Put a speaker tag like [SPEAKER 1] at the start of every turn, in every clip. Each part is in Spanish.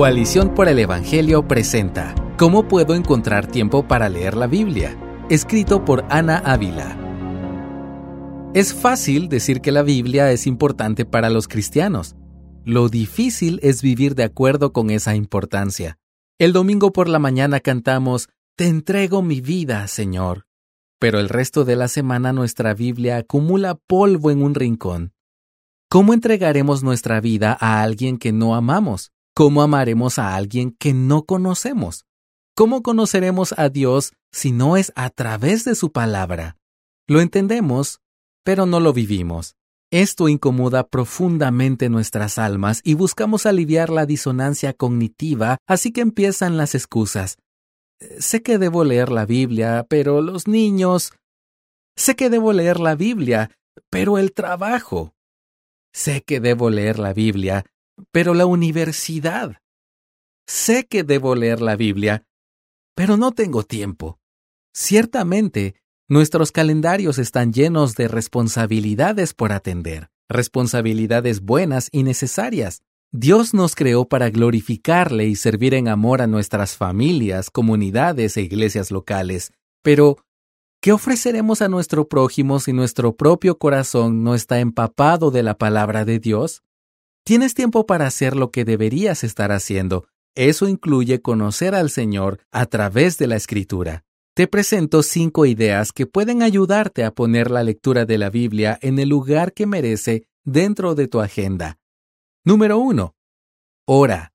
[SPEAKER 1] Coalición por el Evangelio presenta ¿Cómo puedo encontrar tiempo para leer la Biblia? Escrito por Ana Ávila. Es fácil decir que la Biblia es importante para los cristianos. Lo difícil es vivir de acuerdo con esa importancia. El domingo por la mañana cantamos Te entrego mi vida, Señor. Pero el resto de la semana nuestra Biblia acumula polvo en un rincón. ¿Cómo entregaremos nuestra vida a alguien que no amamos? ¿Cómo amaremos a alguien que no conocemos? ¿Cómo conoceremos a Dios si no es a través de su palabra? Lo entendemos, pero no lo vivimos. Esto incomoda profundamente nuestras almas y buscamos aliviar la disonancia cognitiva, así que empiezan las excusas. Sé que debo leer la Biblia, pero los niños... Sé que debo leer la Biblia, pero el trabajo. Sé que debo leer la Biblia, pero la universidad. Sé que debo leer la Biblia, pero no tengo tiempo. Ciertamente, nuestros calendarios están llenos de responsabilidades por atender, responsabilidades buenas y necesarias. Dios nos creó para glorificarle y servir en amor a nuestras familias, comunidades e iglesias locales. Pero, ¿qué ofreceremos a nuestro prójimo si nuestro propio corazón no está empapado de la palabra de Dios? Tienes tiempo para hacer lo que deberías estar haciendo. Eso incluye conocer al Señor a través de la Escritura. Te presento cinco ideas que pueden ayudarte a poner la lectura de la Biblia en el lugar que merece dentro de tu agenda. Número 1. Ora.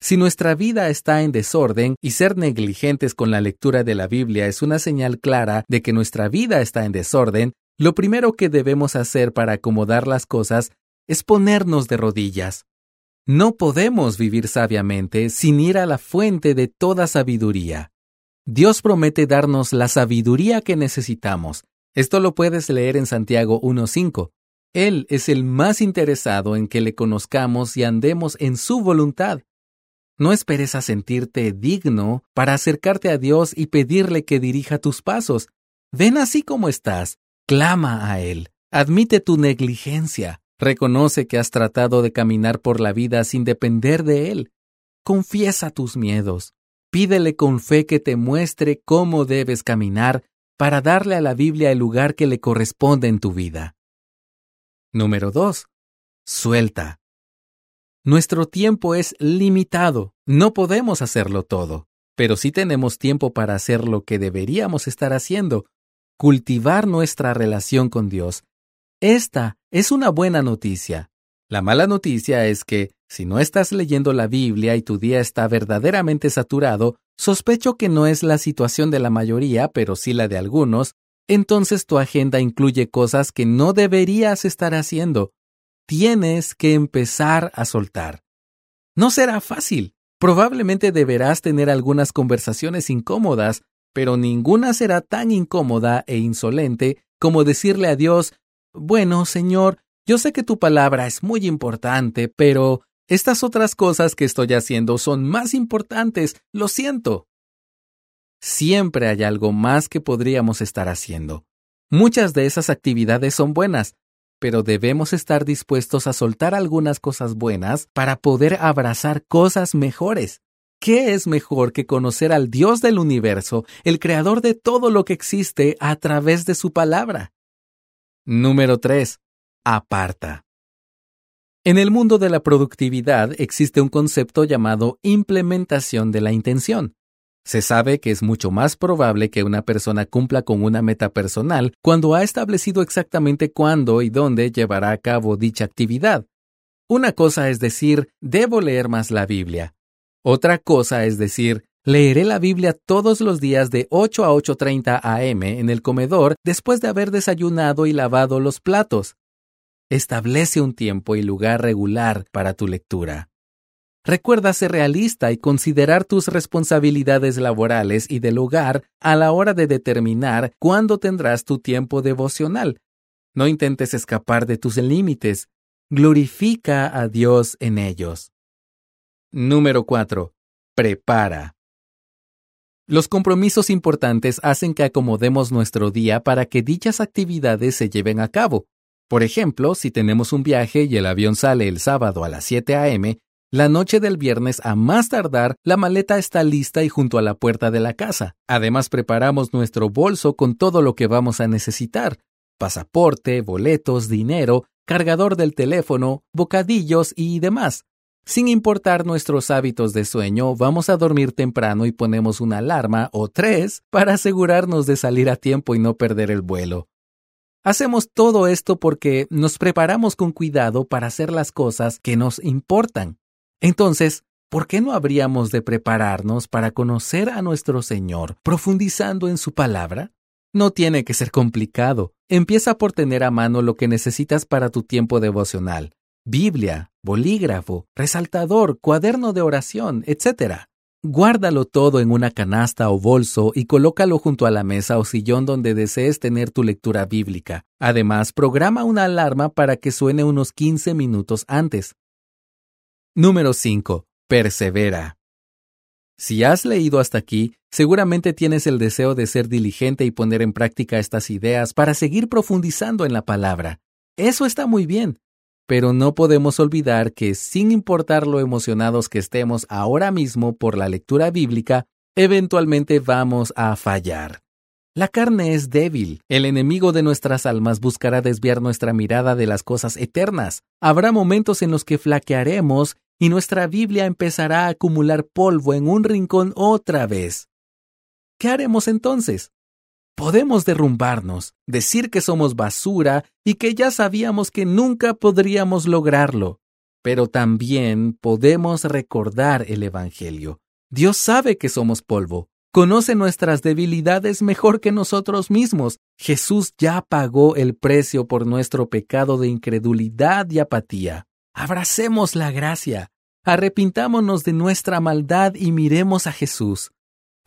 [SPEAKER 1] Si nuestra vida está en desorden y ser negligentes con la lectura de la Biblia es una señal clara de que nuestra vida está en desorden, lo primero que debemos hacer para acomodar las cosas es ponernos de rodillas. No podemos vivir sabiamente sin ir a la fuente de toda sabiduría. Dios promete darnos la sabiduría que necesitamos. Esto lo puedes leer en Santiago 1.5. Él es el más interesado en que le conozcamos y andemos en su voluntad. No esperes a sentirte digno para acercarte a Dios y pedirle que dirija tus pasos. Ven así como estás, clama a Él, admite tu negligencia, Reconoce que has tratado de caminar por la vida sin depender de Él. Confiesa tus miedos. Pídele con fe que te muestre cómo debes caminar para darle a la Biblia el lugar que le corresponde en tu vida. Número 2. Suelta. Nuestro tiempo es limitado. No podemos hacerlo todo, pero sí tenemos tiempo para hacer lo que deberíamos estar haciendo, cultivar nuestra relación con Dios esta es una buena noticia. La mala noticia es que, si no estás leyendo la Biblia y tu día está verdaderamente saturado, sospecho que no es la situación de la mayoría, pero sí la de algunos, entonces tu agenda incluye cosas que no deberías estar haciendo. Tienes que empezar a soltar. No será fácil. Probablemente deberás tener algunas conversaciones incómodas, pero ninguna será tan incómoda e insolente como decirle a Dios bueno, Señor, yo sé que tu palabra es muy importante, pero estas otras cosas que estoy haciendo son más importantes, lo siento. Siempre hay algo más que podríamos estar haciendo. Muchas de esas actividades son buenas, pero debemos estar dispuestos a soltar algunas cosas buenas para poder abrazar cosas mejores. ¿Qué es mejor que conocer al Dios del universo, el creador de todo lo que existe, a través de su palabra? Número 3. Aparta. En el mundo de la productividad existe un concepto llamado implementación de la intención. Se sabe que es mucho más probable que una persona cumpla con una meta personal cuando ha establecido exactamente cuándo y dónde llevará a cabo dicha actividad. Una cosa es decir, debo leer más la Biblia. Otra cosa es decir, Leeré la Biblia todos los días de 8 a 8.30 am en el comedor después de haber desayunado y lavado los platos. Establece un tiempo y lugar regular para tu lectura. Recuerda ser realista y considerar tus responsabilidades laborales y del hogar a la hora de determinar cuándo tendrás tu tiempo devocional. No intentes escapar de tus límites. Glorifica a Dios en ellos. Número 4. Prepara. Los compromisos importantes hacen que acomodemos nuestro día para que dichas actividades se lleven a cabo. Por ejemplo, si tenemos un viaje y el avión sale el sábado a las 7 a.m., La noche del viernes, a más tardar, la maleta está lista y junto a la puerta de la casa. Además, preparamos nuestro bolso con todo lo que vamos a necesitar. Pasaporte, boletos, dinero, cargador del teléfono, bocadillos y demás. Sin importar nuestros hábitos de sueño, vamos a dormir temprano y ponemos una alarma o tres para asegurarnos de salir a tiempo y no perder el vuelo. Hacemos todo esto porque nos preparamos con cuidado para hacer las cosas que nos importan. Entonces, ¿por qué no habríamos de prepararnos para conocer a nuestro Señor profundizando en su palabra? No tiene que ser complicado. Empieza por tener a mano lo que necesitas para tu tiempo devocional. Biblia, bolígrafo, resaltador, cuaderno de oración, etc. Guárdalo todo en una canasta o bolso y colócalo junto a la mesa o sillón donde desees tener tu lectura bíblica. Además, programa una alarma para que suene unos 15 minutos antes. Número 5. Persevera. Si has leído hasta aquí, seguramente tienes el deseo de ser diligente y poner en práctica estas ideas para seguir profundizando en la palabra. Eso está muy bien, pero no podemos olvidar que sin importar lo emocionados que estemos ahora mismo por la lectura bíblica, eventualmente vamos a fallar. La carne es débil. El enemigo de nuestras almas buscará desviar nuestra mirada de las cosas eternas. Habrá momentos en los que flaquearemos y nuestra Biblia empezará a acumular polvo en un rincón otra vez. ¿Qué haremos entonces? Podemos derrumbarnos, decir que somos basura y que ya sabíamos que nunca podríamos lograrlo. Pero también podemos recordar el Evangelio. Dios sabe que somos polvo, conoce nuestras debilidades mejor que nosotros mismos. Jesús ya pagó el precio por nuestro pecado de incredulidad y apatía. Abracemos la gracia, arrepintámonos de nuestra maldad y miremos a Jesús.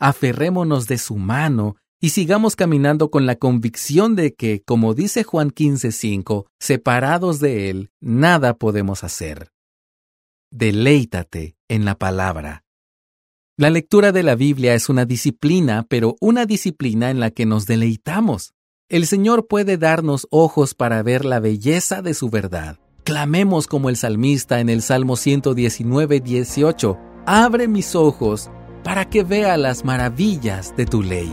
[SPEAKER 1] Aferrémonos de su mano y sigamos caminando con la convicción de que, como dice Juan 15:5, separados de Él, nada podemos hacer. Deleítate en la palabra. La lectura de la Biblia es una disciplina, pero una disciplina en la que nos deleitamos. El Señor puede darnos ojos para ver la belleza de su verdad. Clamemos como el salmista en el Salmo 119, 18. Abre mis ojos para que vea las maravillas de tu ley.